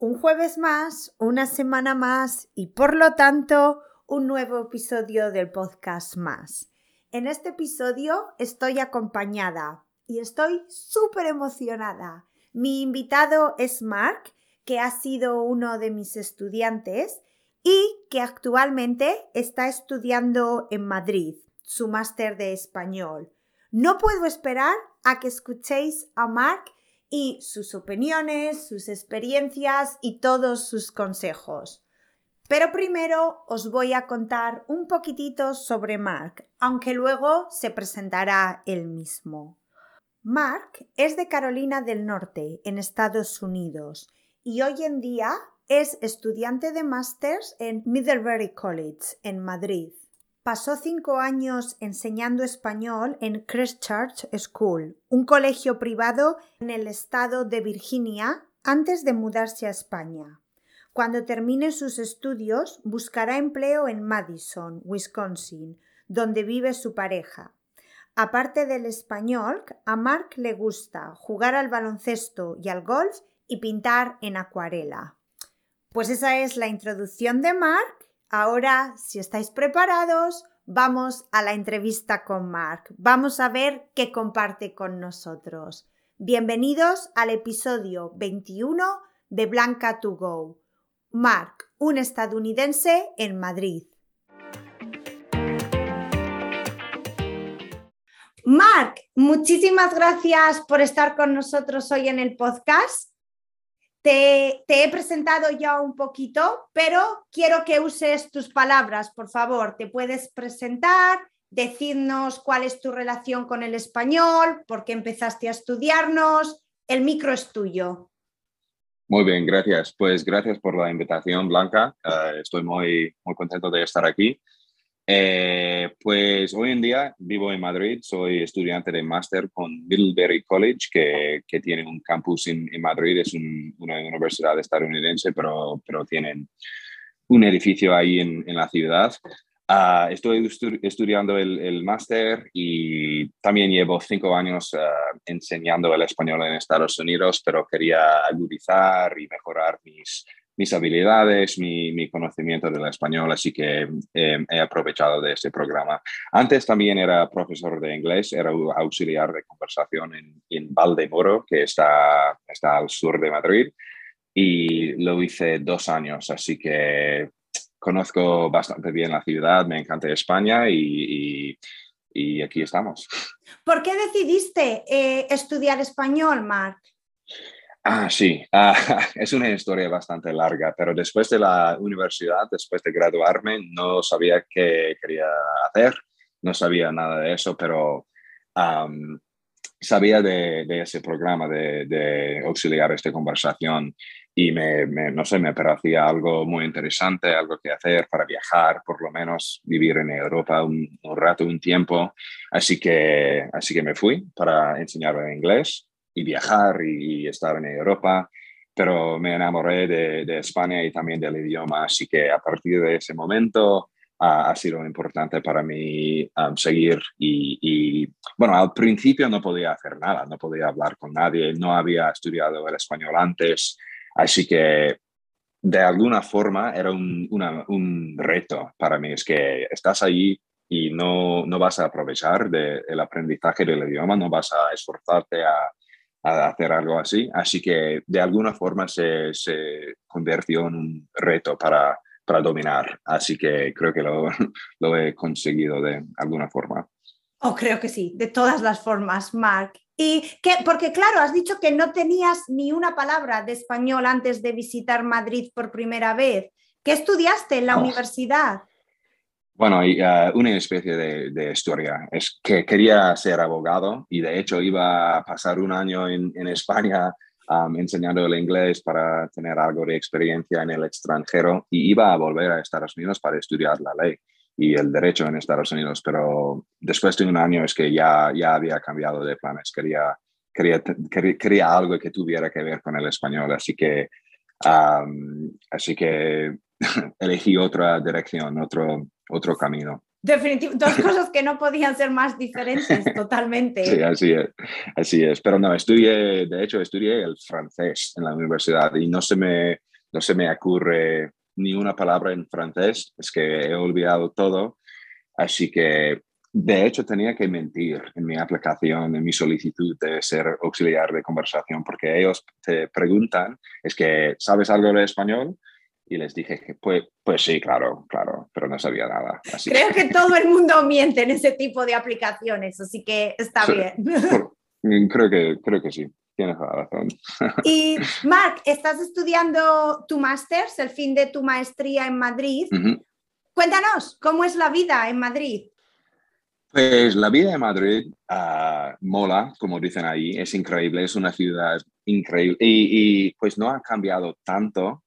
Un jueves más, una semana más y por lo tanto un nuevo episodio del podcast más. En este episodio estoy acompañada y estoy súper emocionada. Mi invitado es Mark, que ha sido uno de mis estudiantes y que actualmente está estudiando en Madrid su máster de español. No puedo esperar a que escuchéis a Mark y sus opiniones, sus experiencias y todos sus consejos. Pero primero os voy a contar un poquitito sobre Mark, aunque luego se presentará él mismo. Mark es de Carolina del Norte, en Estados Unidos, y hoy en día es estudiante de másters en Middlebury College, en Madrid. Pasó cinco años enseñando español en Christchurch School, un colegio privado en el estado de Virginia, antes de mudarse a España. Cuando termine sus estudios, buscará empleo en Madison, Wisconsin, donde vive su pareja. Aparte del español, a Mark le gusta jugar al baloncesto y al golf y pintar en acuarela. Pues esa es la introducción de Mark Ahora, si estáis preparados, vamos a la entrevista con Mark. Vamos a ver qué comparte con nosotros. Bienvenidos al episodio 21 de Blanca to Go. Mark, un estadounidense en Madrid. Mark, muchísimas gracias por estar con nosotros hoy en el podcast. Te, he presentado ya un poquito, pero quiero que uses tus palabras, por favor. Te puedes presentar, decirnos cuál es tu relación con el español, por qué empezaste a estudiarnos. El micro es tuyo. Muy bien, gracias. Pues gracias por la invitación, Blanca. Eh, estoy muy, muy contento de estar aquí. Eh, pues hoy en día vivo en Madrid, soy estudiante de máster con Middlebury College, que, que tiene un campus en, Madrid, es una universidad estadounidense, pero, pero tienen un edificio ahí en, en la ciudad. Uh, estoy estudiando el, el máster y también llevo cinco años ah, enseñando el español en Estados Unidos, pero quería agudizar y mejorar mis, mis habilidades, mi, conocimiento del español, así que em, he aprovechado de este programa. Antes también era profesor de inglés, era auxiliar de conversación en, en Valdemoro, que está, está al sur de Madrid, y lo hice dos años, así que conozco bastante bien la ciudad, me encanta España y, y, aquí estamos. ¿Por qué decidiste eh, estudiar español, Marc? Ah, sí, ah, es una historia bastante larga, pero después de la universidad, después de graduarme, no sabía qué quería hacer, no sabía nada de eso, pero sabía de, ese programa de, de, auxiliares de conversación y me, no sé, me parecía algo muy interesante, algo que hacer para viajar, por lo menos vivir en Europa un, un rato, un tiempo. Así que, así que me fui para enseñar inglés y viajar y, estar en Europa, pero me enamoré de, España y también del idioma, así que a partir de ese momento ha sido importante para mí um, seguir y, bueno, al principio no podía hacer nada, no podía hablar con nadie, no había estudiado el español antes, así que de alguna forma era un, un reto para mí, es que estás allí y no, no vas a aprovechar del aprendizaje del idioma, no vas a esforzarte a, a hacer algo así. Así que de alguna forma se, se convirtió en un reto para, para dominar. Así que creo que lo, lo he conseguido de alguna forma. Oh, creo que sí, de todas las formas, Mark. Y que, porque claro, has dicho que no tenías ni una palabra de español antes de visitar Madrid por primera vez. ¿Qué estudiaste en la oh. universidad? Bueno, uh, una especie de, historia. Es que quería ser abogado y de hecho iba a pasar un año en, España um, enseñando el inglés para tener algo de experiencia en el extranjero y iba a volver a Estados Unidos para estudiar la ley y el derecho en Estados Unidos. Pero después de un año es que ya, ya había cambiado de planes. Quería, quería, quería, algo que tuviera que ver con el español. Así que, um, así que elegí otra dirección, otro otro camino. Definitivamente, dos cosas que no podían ser más diferentes, totalmente. Sí, así es, así es. Pero no, estudié, de hecho, estudié el francés en la universidad y no se me, no se me ocurre ni una palabra en francés, es que he olvidado todo. Así que, de hecho, tenía que mentir en mi aplicación, en mi solicitud de ser auxiliar de conversación, porque ellos te preguntan, es que, ¿sabes algo de español? Y les dije que, pues, pues sí, claro, claro, pero no sabía nada. Creo que... todo el mundo miente en ese tipo de aplicaciones, así que está bien. creo, que, creo que sí. Tienes razón. Y Marc, estás estudiando tu máster, el fin de tu maestría en Madrid. Cuéntanos, ¿cómo es la vida en Madrid? Pues la vida en Madrid ah, mola, como dicen ahí, es increíble, es una ciudad increíble y, y pues no ha cambiado tanto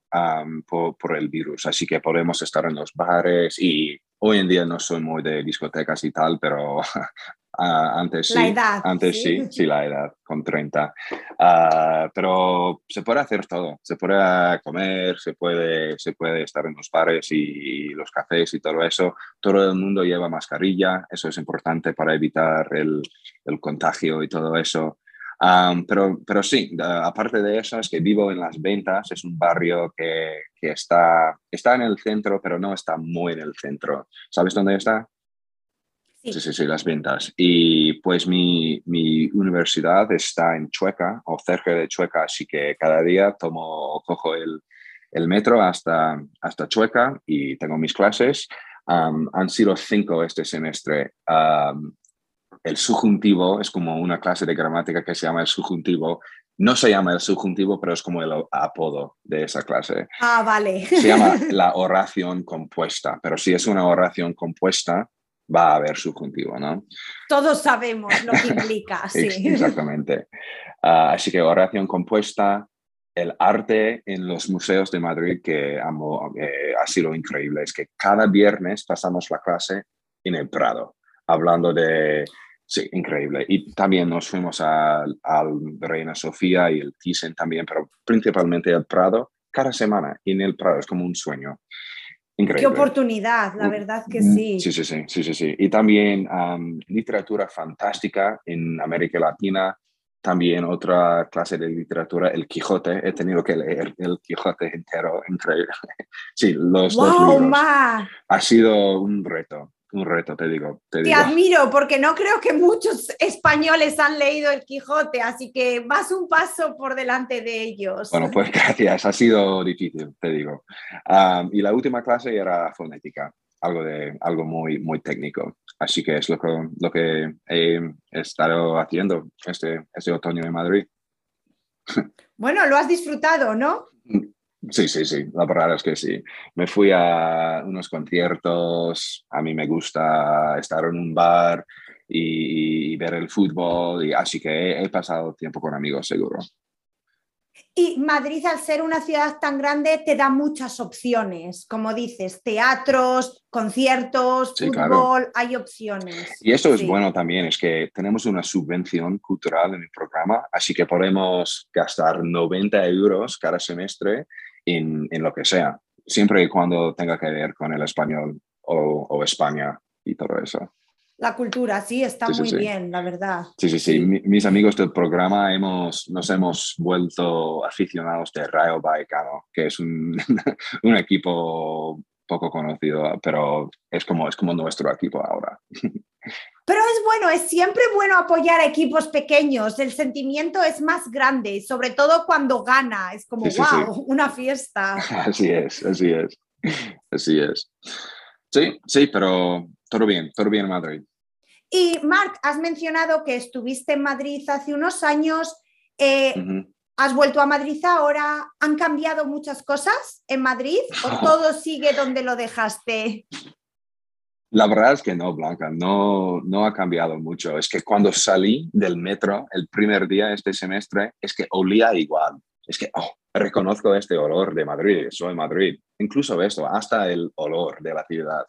por, por, el virus, así que podemos estar en los bares y hoy en día no soy muy de discotecas y tal, pero Ah, antes sí. La edad. Antes sí. sí, la edad, con 30. Ah, pero se puede hacer todo. Se puede comer, se puede, se puede estar en los bares y, los cafés y todo eso. Todo el mundo lleva mascarilla. Eso es importante para evitar el, el contagio y todo eso. pero, pero sí, aparte de eso, es que vivo en Las Ventas, es un barrio que, que, está, está en el centro, pero no está muy en el centro. ¿Sabes dónde está? Sí. sí, sí, las ventas. Y pues mi, mi, universidad está en Chueca o cerca de Chueca, así que cada día tomo, cojo el, el metro hasta, hasta Chueca y tengo mis clases. han sido cinco este semestre. el subjuntivo es como una clase de gramática que se llama el subjuntivo. No se llama el subjuntivo, pero es como el apodo de esa clase. Ah, vale. Se llama la oración compuesta, pero si es una oración compuesta, va a haber subjuntivo, ¿no? Todos sabemos lo que implica, sí. Exactamente. Ah, así que oración compuesta, el arte en los museos de Madrid que amo, eh, ha sido increíble. Es que cada viernes pasamos la clase en el Prado, hablando de... Sí, increíble. Y también nos fuimos al Reina Sofía y el Thyssen también, pero principalmente el Prado cada semana. En el Prado es como un sueño. Qué oportunidad, la verdad que sí. Sí, sí, sí, sí, sí, sí. Y también literatura fantástica en América Latina, también otra clase de literatura, el Quijote. He tenido que leer el Quijote entero, increíble. Sí, los dos libros. Ha sido un reto un reto, te digo. Te, admiro porque no creo que muchos españoles han leído el Quijote, así que vas un paso por delante de ellos. Bueno, pues gracias, ha sido difícil, te digo. y la última clase era fonética, algo, de, algo muy, muy técnico. Así que es lo que, lo que he estado haciendo este, este otoño en Madrid. Bueno, lo has disfrutado, ¿no? Sí, sí, sí, la verdad es que sí. Me fui a unos conciertos, a mí me gusta estar en un bar y, ver el fútbol, y así que he pasado tiempo con amigos, seguro. Y Madrid, al ser una ciudad tan grande, te da muchas opciones, como dices, teatros, conciertos, fútbol, hay opciones. Y eso es bueno también, es que tenemos una subvención cultural en el programa, así que podemos gastar 90 euros cada semestre en, en, lo que sea, siempre y cuando tenga que ver con el español o, o España y todo eso. La cultura, sí, está muy bien, la verdad. Sí, sí, sí. mis amigos del programa hemos, nos hemos vuelto aficionados de Rayo Vallecano, que es un, un, equipo poco conocido, pero es como, es como nuestro equipo ahora. Pero es bueno, es siempre bueno apoyar a equipos pequeños, el sentimiento es más grande, sobre todo cuando gana, es como, wow, una fiesta. Así es, así es, así es. Sí, sí, pero todo bien, todo bien en Madrid. Y Marc, has mencionado que estuviste en Madrid hace unos años. Eh, ¿Has vuelto a Madrid ahora? ¿Han cambiado muchas cosas en Madrid o todo sigue donde lo dejaste? La verdad es que no, Blanca, no, no ha cambiado mucho. Es que cuando salí del metro el primer día este semestre, es que olía igual. Es que oh, reconozco este olor de Madrid, soy Madrid. Incluso esto, hasta el olor de la ciudad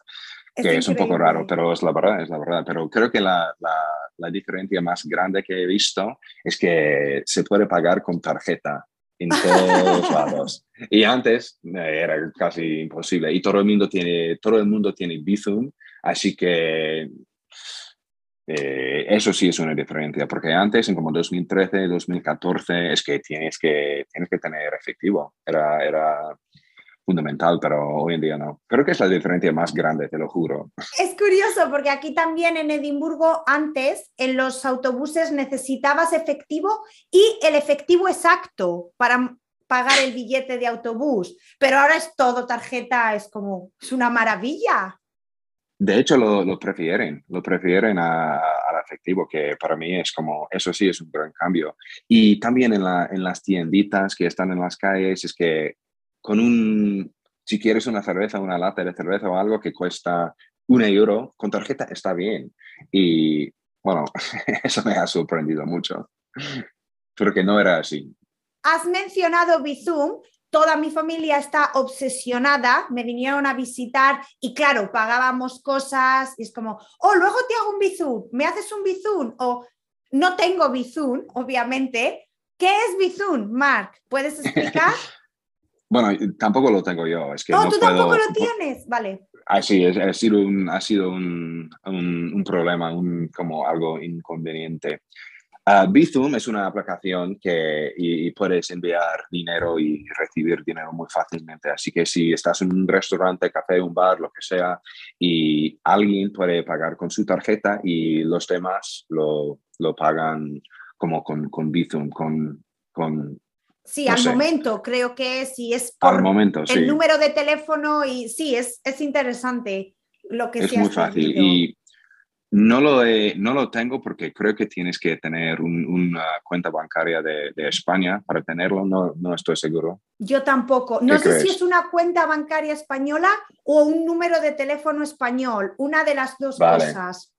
que es, un poco raro, pero es la verdad, es la verdad. Pero creo que la, la, la, diferencia más grande que he visto es que se puede pagar con tarjeta en todos lados. Y antes eh, era casi imposible. Y todo el mundo tiene, todo el mundo tiene Bizum, así que eh, eso sí es una diferencia, porque antes, en como 2013, 2014, es que tienes que, tienes que tener efectivo. Era, era fundamental, pero hoy en día no. Creo que es la diferencia más grande, te lo juro. Es curioso porque aquí también en Edimburgo antes en los autobuses necesitabas efectivo y el efectivo exacto para pagar el billete de autobús, pero ahora es todo tarjeta, es como, es una maravilla. De hecho, lo, prefieren, lo prefieren al efectivo, que para mí es como, eso sí es un gran cambio. Y también en, la, en las tienditas que están en las calles, es que con un, si quieres una cerveza, una lata de cerveza o algo que cuesta un euro, con tarjeta está bien. Y bueno, eso me ha sorprendido mucho, porque no era así. Has mencionado Bizum, toda mi familia está obsesionada, me vinieron a visitar y claro, pagábamos cosas y es como, oh, luego te hago un Bizum, me haces un Bizum o no tengo Bizum, obviamente. ¿Qué es Bizum, Mark? ¿Puedes explicar? Bueno, tampoco lo tengo yo. Es que oh, tú tampoco lo tienes, vale. Ah, sí, ha sido un, ha sido un, un, problema, un, como algo inconveniente. Uh, Bizum es una aplicación que y, puedes enviar dinero y recibir dinero muy fácilmente. Así que si estás en un restaurante, café, un bar, lo que sea, y alguien puede pagar con su tarjeta y los demás lo, lo pagan como con, con Bizum, con, con Sí, al momento creo que sí es por momento, el número de teléfono y sí, es, es interesante lo que Es muy fácil y no lo, no lo tengo porque creo que tienes que tener una cuenta bancaria de, España para tenerlo, no, no estoy seguro. Yo tampoco. No sé si es una cuenta bancaria española o un número de teléfono español, una de las dos cosas.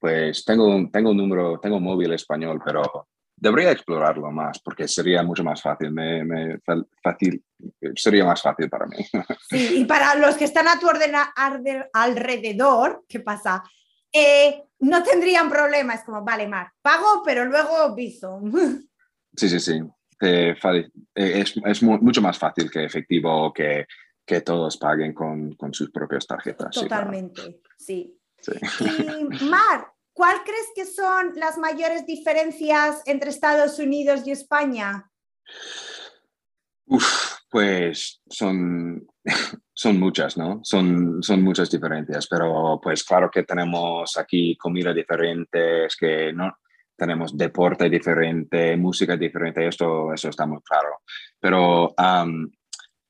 Pues tengo, tengo un número, tengo un móvil español, pero debería explorarlo más porque sería mucho más fácil, me, fácil sería más fácil para mí. Sí, y para los que están a tu alrededor, ¿qué pasa? Eh, no tendrían problemas, como, vale, Mar, pago, pero luego viso. Sí, sí, sí. Eh, es, es, mucho más fácil que efectivo que, que todos paguen con, con sus propias tarjetas. Totalmente, sí. sí. Y Mar, ¿Cuál crees que son las mayores diferencias entre Estados Unidos y España? Uf, pues son, son muchas, ¿no? Son, son muchas diferencias, pero pues claro que tenemos aquí comida diferente, es que no tenemos deporte diferente, música diferente, esto, eso está muy claro. Pero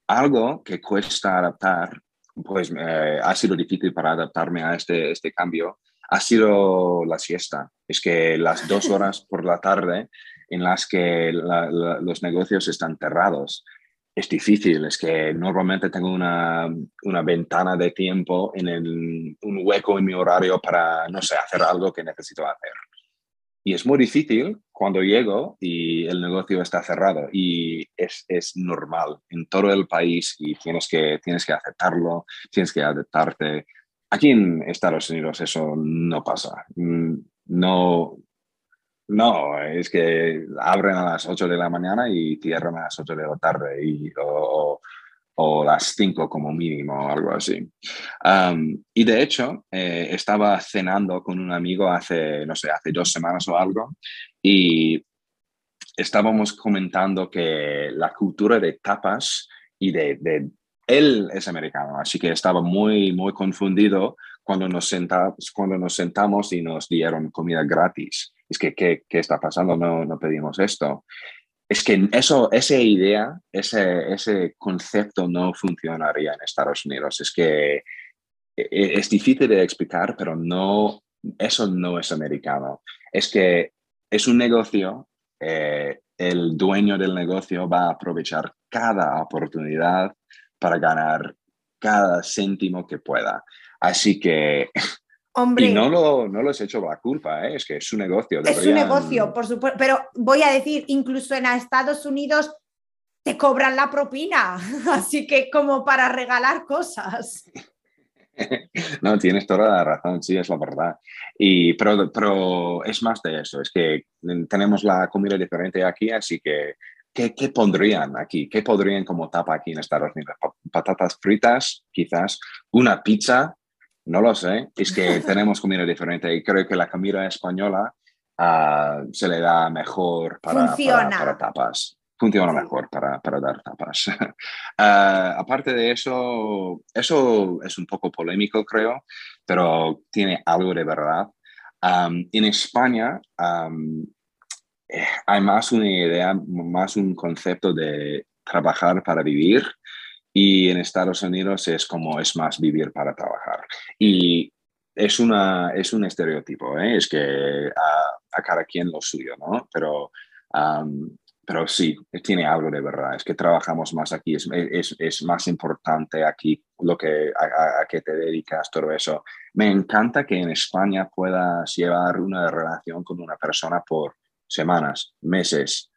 algo que cuesta adaptar, pues eh, ha sido difícil para adaptarme a este, este cambio, ha sido la siesta. Es que las dos horas por la tarde en las que los negocios están cerrados es difícil, es que normalmente tengo una, una ventana de tiempo en un hueco en mi horario para, no sé, hacer algo que necesito hacer. Y es muy difícil cuando llego y el negocio está cerrado y es, es, normal en todo el país y tienes que, tienes que aceptarlo, tienes que adaptarte. Aquí en Estados Unidos eso no pasa. Mm, no, no, es que abren a las 8 de la mañana y cierran a las 8 de la tarde y, o, o las 5 como mínimo, algo así. y de hecho, eh, estaba cenando con un amigo hace, no sé, hace dos semanas o algo y estábamos comentando que la cultura de tapas y de, de él es americano, así que estaba muy, muy confundido cuando nos, sentamos, cuando nos sentamos y nos dieron comida gratis. Es que, ¿qué, qué está pasando? No, no pedimos esto. Es que eso, esa idea, ese, ese concepto no funcionaría en Estados Unidos. Es que e, e, es difícil de explicar, pero no, eso no es americano. Es que es un negocio, eh, el dueño del negocio va a aprovechar cada oportunidad para ganar cada céntimo que pueda. Así que... Hombre, y no lo, no lo he hecho la culpa, ¿eh? es que es su negocio. Es su negocio, por supuesto. Pero voy a decir, incluso en Estados Unidos te cobran la propina, así que como para regalar cosas. No, tienes toda la razón, sí, es la verdad. Y, pero, pero es más de eso, es que tenemos la comida diferente aquí, así que ¿Qué, pondrían aquí? ¿Qué podrían como tapa aquí en Estados Unidos? Patatas fritas, quizás, una pizza, No lo sé, es que tenemos comida diferente y creo que la comida española ah, se le da mejor para, para, tapas. Funciona mejor para, para, dar tapas. Ah, aparte de eso, eso es un poco polémico, creo, pero tiene algo de verdad. en España eh, hay más una idea, más un concepto de trabajar para vivir y en Estados Unidos es como es más vivir para trabajar. Y es, una, es un estereotipo, ¿eh? es que a, cada quien lo suyo, ¿no? Pero, pero sí, tiene algo de verdad, es que trabajamos más aquí, es, es, es más importante aquí lo que, a, a, qué te dedicas, todo eso. Me encanta que en España puedas llevar una relación con una persona por semanas, meses,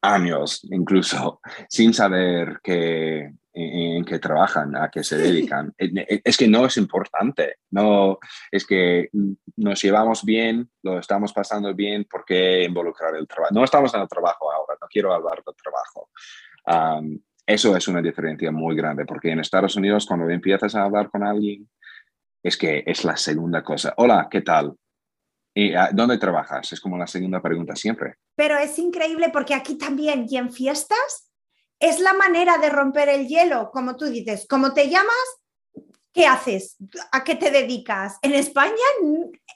años incluso, sin saber que, en qué trabajan, a qué se dedican. Eh, eh, es que no es importante, no, es que nos llevamos bien, lo estamos pasando bien, ¿por qué involucrar el trabajo? No estamos en el trabajo ahora, no quiero hablar del trabajo. eso es una diferencia muy grande, porque en Estados Unidos cuando empiezas a hablar con alguien, es que es la segunda cosa. Hola, ¿qué tal? ¿Y dónde trabajas? Es como la segunda pregunta siempre. Pero es increíble porque aquí también y en fiestas es la manera de romper el hielo, como tú dices, ¿cómo te llamas? ¿Qué haces? ¿A qué te dedicas? En España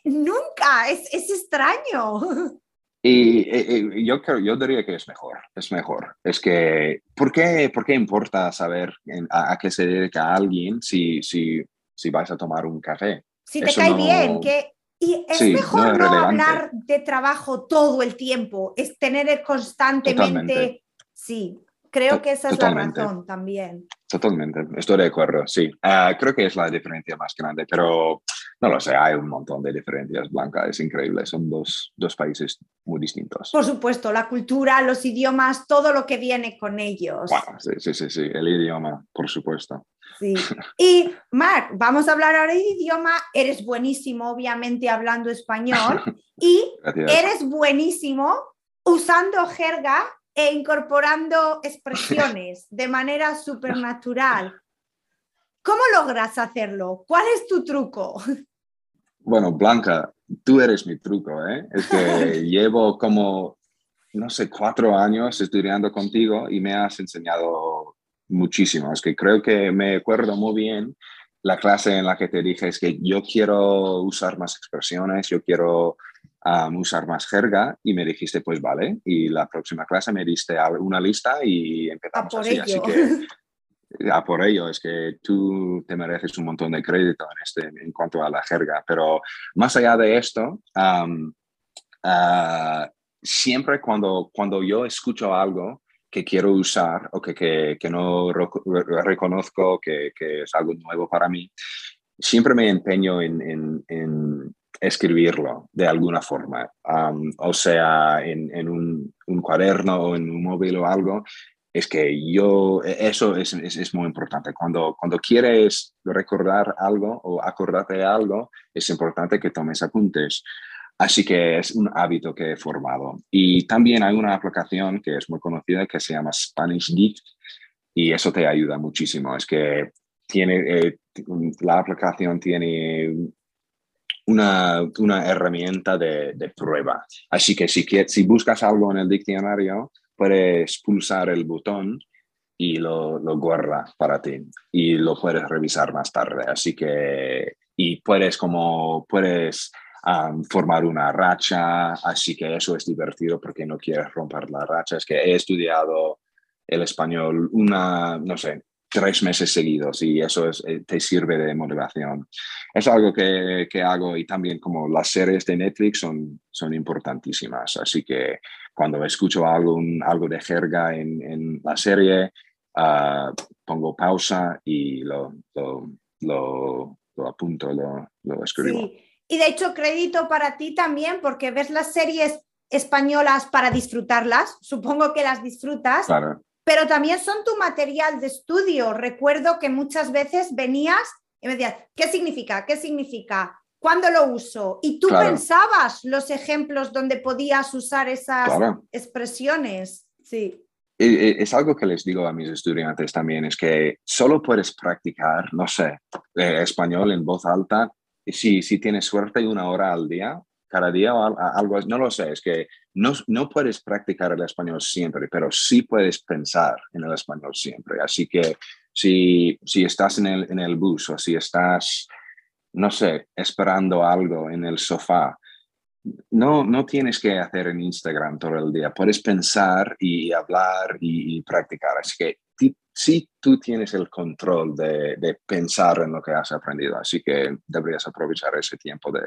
nunca, es, extraño. Y, yo, creo, yo diría que es mejor, es mejor. Es que, ¿por qué, por qué importa saber a, qué se dedica alguien si, si, si vas a tomar un café? Si te cae bien, que, y es mejor no, hablar de trabajo todo el tiempo, es tener constantemente, sí, Creo que esa es la razón también. Totalmente, estoy de acuerdo, sí. Ah, creo que es la diferencia más grande, pero no lo sé, hay un montón de diferencias, Blanca, es increíble, son dos, dos países muy distintos. Por supuesto, la cultura, los idiomas, todo lo que viene con ellos. sí, sí, sí, sí, el idioma, por supuesto. Sí. Y Marc, vamos a hablar ahora de idioma. Eres buenísimo, obviamente, hablando español y eres buenísimo usando jerga e incorporando expresiones de manera supernatural. ¿Cómo logras hacerlo? ¿Cuál es tu truco? Bueno, Blanca, tú eres mi truco, ¿eh? Es que llevo como, no sé, cuatro años estudiando contigo y me has enseñado muchísimo. Es que creo que me acuerdo muy bien la clase en la que te dije es que yo quiero usar más expresiones, yo quiero usar más jerga y me dijiste, pues vale, y la próxima clase me diste una lista y empezamos a por así. Ello. Así que a por ello, es que tú te mereces un montón de crédito en, este, en cuanto a la jerga, pero más allá de esto, ah, siempre cuando, cuando yo escucho algo que quiero usar o que, que, que no reconozco que, que, es algo nuevo para mí, siempre me empeño en, en, en escribirlo de alguna forma, o sea, en, en un, un, cuaderno o en un móvil o algo, es que yo, e, eso es, es, es, muy importante. Cuando, cuando quieres recordar algo o acordarte de algo, es importante que tomes apuntes. Así que es un hábito que he formado. Y también hay una aplicación que es muy conocida que se llama Spanish Geek y eso te ayuda muchísimo. Es que tiene, eh, la aplicación tiene una, una herramienta de, de, prueba. Así que si, si buscas algo en el diccionario, puedes pulsar el botón y lo, lo guarda para ti y lo puedes revisar más tarde. Así que, y puedes como, puedes formar una racha, así que eso es divertido porque no quieres romper la racha. Es que he estudiado el español una, no sé, tres meses seguidos y eso es, eh, te sirve de motivación. Es algo que, que, hago y también como las series de Netflix son, son importantísimas, así que cuando escucho algo, algo de jerga en, en la serie, uh, pongo pausa y lo, lo, lo, lo apunto, lo, lo escribo. Sí. Y de hecho, crédito para ti también, porque ves las series españolas para disfrutarlas, supongo que las disfrutas, claro pero también son tu material de estudio. Recuerdo que muchas veces venías y me decías, ¿qué significa? ¿Qué significa? ¿Cuándo lo uso? Y tú pensabas los ejemplos donde podías usar esas expresiones. Sí. es algo que les digo a mis estudiantes también, es que solo puedes practicar, no sé, eh, español en voz alta, si, si tienes suerte una hora al día, cada día o algo, no lo sé, es que no, no puedes practicar el español siempre, pero sí puedes pensar en el español siempre. Así que si, si estás en el, en el bus o si estás, no sé, esperando algo en el sofá, no, no tienes que hacer en Instagram todo el día, puedes pensar y hablar y, practicar. Así que sí tú tienes el control de, de, pensar en lo que has aprendido, así que deberías aprovechar ese tiempo de,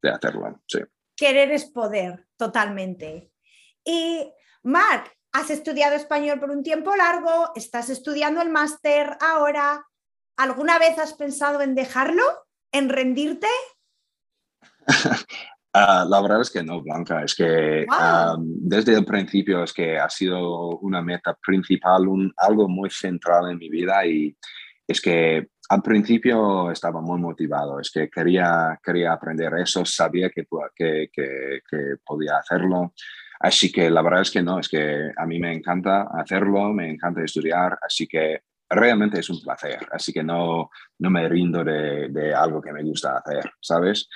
de hacerlo. Sí. Querer es poder, totalmente. Y Marc, has estudiado español por un tiempo largo, estás estudiando el máster ahora. ¿Alguna vez has pensado en dejarlo? ¿En rendirte? Ah, la verdad es que no, Blanca. Es que desde el principio es que ha sido una meta principal, un, algo muy central en mi vida y es que al principio estaba muy motivado, es que quería, quería aprender eso, sabía que, que, que, que podía hacerlo. Así que la verdad es que no, es que a mí me encanta hacerlo, me encanta estudiar, así que realmente es un placer, así que no, no me rindo de, de algo que me gusta hacer, ¿sabes?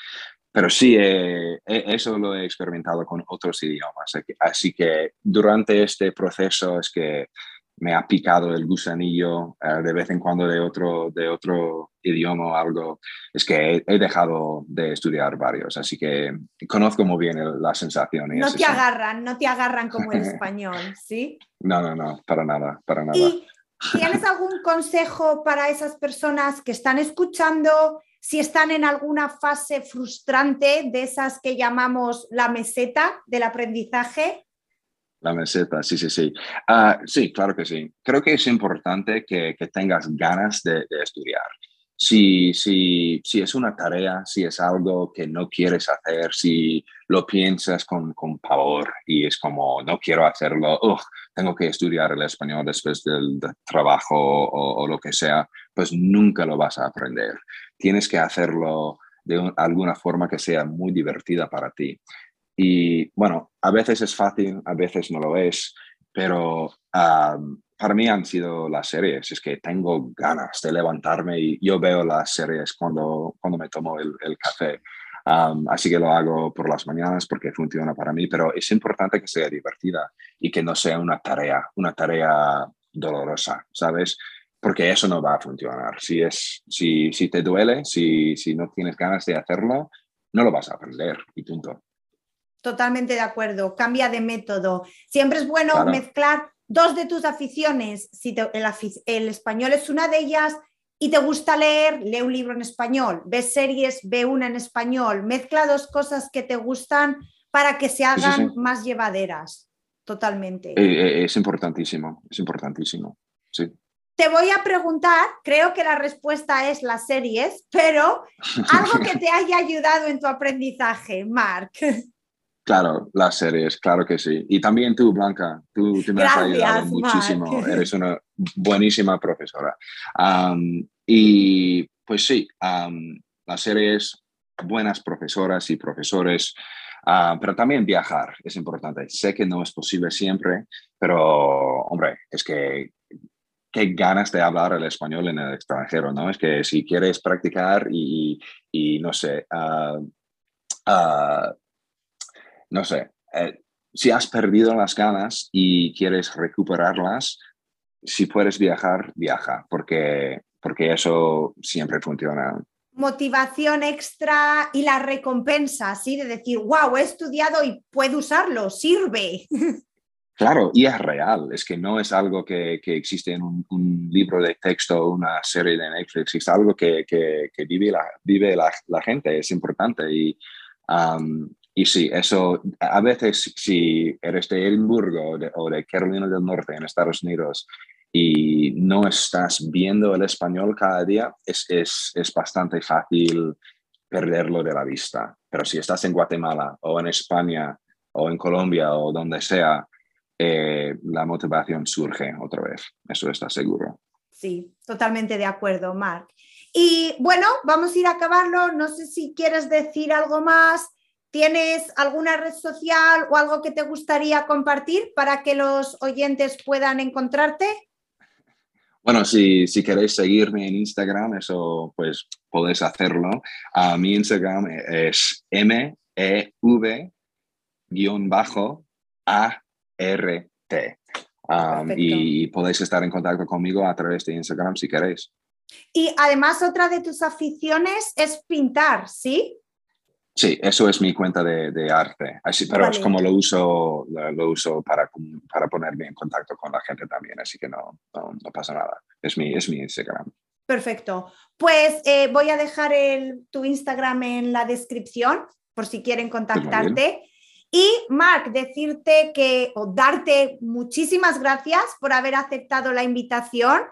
Pero sí, eh, eh, eso lo he experimentado con otros idiomas. Así que durante este proceso es que me ha picado el gusanillo eh, de vez en cuando de otro, de otro idioma o algo. Es que he, dejado de estudiar varios, así que conozco muy bien la sensación. No te agarran, no te agarran como el español, ¿sí? No, no, no, para nada, para nada. ¿Y tienes algún consejo para esas personas que están escuchando si están en alguna fase frustrante de esas que llamamos la meseta del aprendizaje. La meseta, sí, sí, sí. Ah, sí, claro que sí. Creo que es importante que, tengas ganas de, estudiar. Si, si, si, es una tarea, si es algo que no quieres hacer, si lo piensas con, con pavor y es como, no quiero hacerlo, tengo que estudiar el español después del, trabajo o, o, lo que sea, pues nunca lo vas a aprender tienes que hacerlo de alguna forma que sea muy divertida para ti. Y bueno, a veces es fácil, a veces no lo es, pero para mí han sido las series. Es que tengo ganas de levantarme y yo veo las series cuando, cuando me tomo el, café. así que lo hago por las mañanas porque funciona para mí, pero es importante que sea divertida y que no sea una tarea, una tarea dolorosa, ¿sabes? Porque eso no va a funcionar. Si, es, si, si te duele, si, si no tienes ganas de hacerlo, no lo vas a aprender y punto. Totalmente de acuerdo, cambia de método. Siempre es bueno mezclar dos de tus aficiones. Si el, español es una de ellas y te gusta leer, lee un libro en español. Ves series, ve una en español. Mezcla dos cosas que te gustan para que se hagan más llevaderas. Totalmente. Eh, eh, es importantísimo, es importantísimo. Sí. Te voy a preguntar, creo que la respuesta es las series, pero algo que te haya ayudado en tu aprendizaje, Marc. Claro, las series, claro que sí. Y también tú, Blanca, tú, me has ayudado muchísimo. Eres una buenísima profesora. y pues sí, las series, buenas profesoras y profesores, ah, pero también viajar es importante. Sé que no es posible siempre, pero hombre, es que qué ganas de hablar el español en el extranjero, ¿no? Es que si quieres practicar y, y no sé, uh, uh, no sé, eh, si has perdido las ganas y quieres recuperarlas, si puedes viajar, viaja, porque, porque eso siempre funciona. Motivación extra y la recompensa, ¿sí? De decir, wow, he estudiado y puedo usarlo, sirve. Claro, y es real, es que no es algo que, que existe en un, libro de texto o una serie de Netflix, es algo que, que, vive, la, vive la, la, gente, es importante. Y, y sí, eso, a veces si eres de Edimburgo o de, Carolina del Norte en Estados Unidos y no estás viendo el español cada día, es, es, es bastante fácil perderlo de la vista. Pero si estás en Guatemala o en España o en Colombia o donde sea, eh, la motivación surge otra vez, eso está seguro. Sí, totalmente de acuerdo, Marc. Y bueno, vamos a ir a acabarlo. No sé si quieres decir algo más. ¿Tienes alguna red social o algo que te gustaría compartir para que los oyentes puedan encontrarte? Bueno, si, si queréis seguirme en Instagram, eso pues podéis hacerlo. a mi Instagram es Um, y podéis estar en contacto conmigo a través de Instagram si queréis. Y además otra de tus aficiones es pintar, ¿sí? Sí, eso es mi cuenta de, arte. Así, pero es como lo uso, lo, uso para, para ponerme en contacto con la gente también, así que no, no, pasa nada. Es mi, es mi Instagram. Perfecto. Pues eh, voy a dejar el, tu Instagram en la descripción por si quieren contactarte. Y Mark, decirte que o darte muchísimas gracias por haber aceptado la invitación,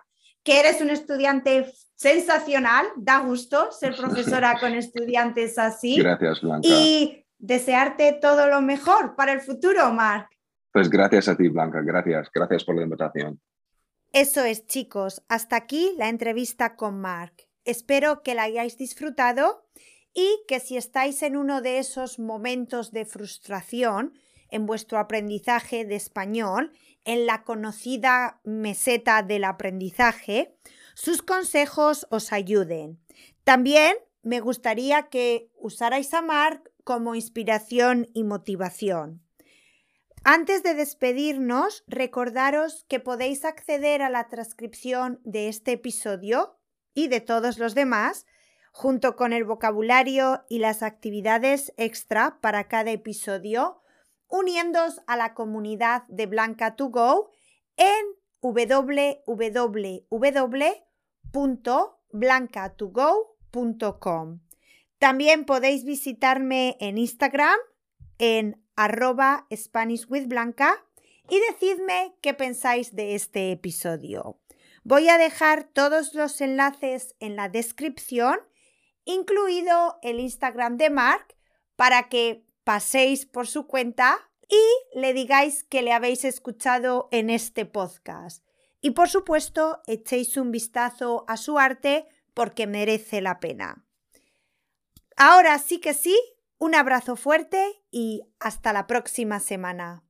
que eres un estudiante sensacional, da gusto ser profesora con estudiantes así. Gracias, Blanca. Y desearte todo lo mejor para el futuro, Marc. Pues gracias a ti, Blanca, gracias, gracias por la invitación. Eso es, chicos, hasta aquí la entrevista con Marc. Espero que la hayáis disfrutado y que si estáis en uno de esos momentos de frustración en vuestro aprendizaje de español, en la conocida meseta del aprendizaje, sus consejos os ayuden. También me gustaría que usarais a Mark como inspiración y motivación. Antes de despedirnos, recordaros que podéis acceder a la transcripción de este episodio y de todos los demás, junto con el vocabulario y las actividades extra para cada episodio, uniéndoos a la comunidad de Blanca to Go en www blancatogo.com. También podéis visitarme en Instagram en arroba Spanish y decidme qué pensáis de este episodio. Voy a dejar todos los enlaces en la descripción, incluido el Instagram de Mark, para que paséis por su cuenta y le digáis que le habéis escuchado en este podcast. Y por supuesto, echéis un vistazo a su arte porque merece la pena. Ahora sí que sí, un abrazo fuerte y hasta la próxima semana.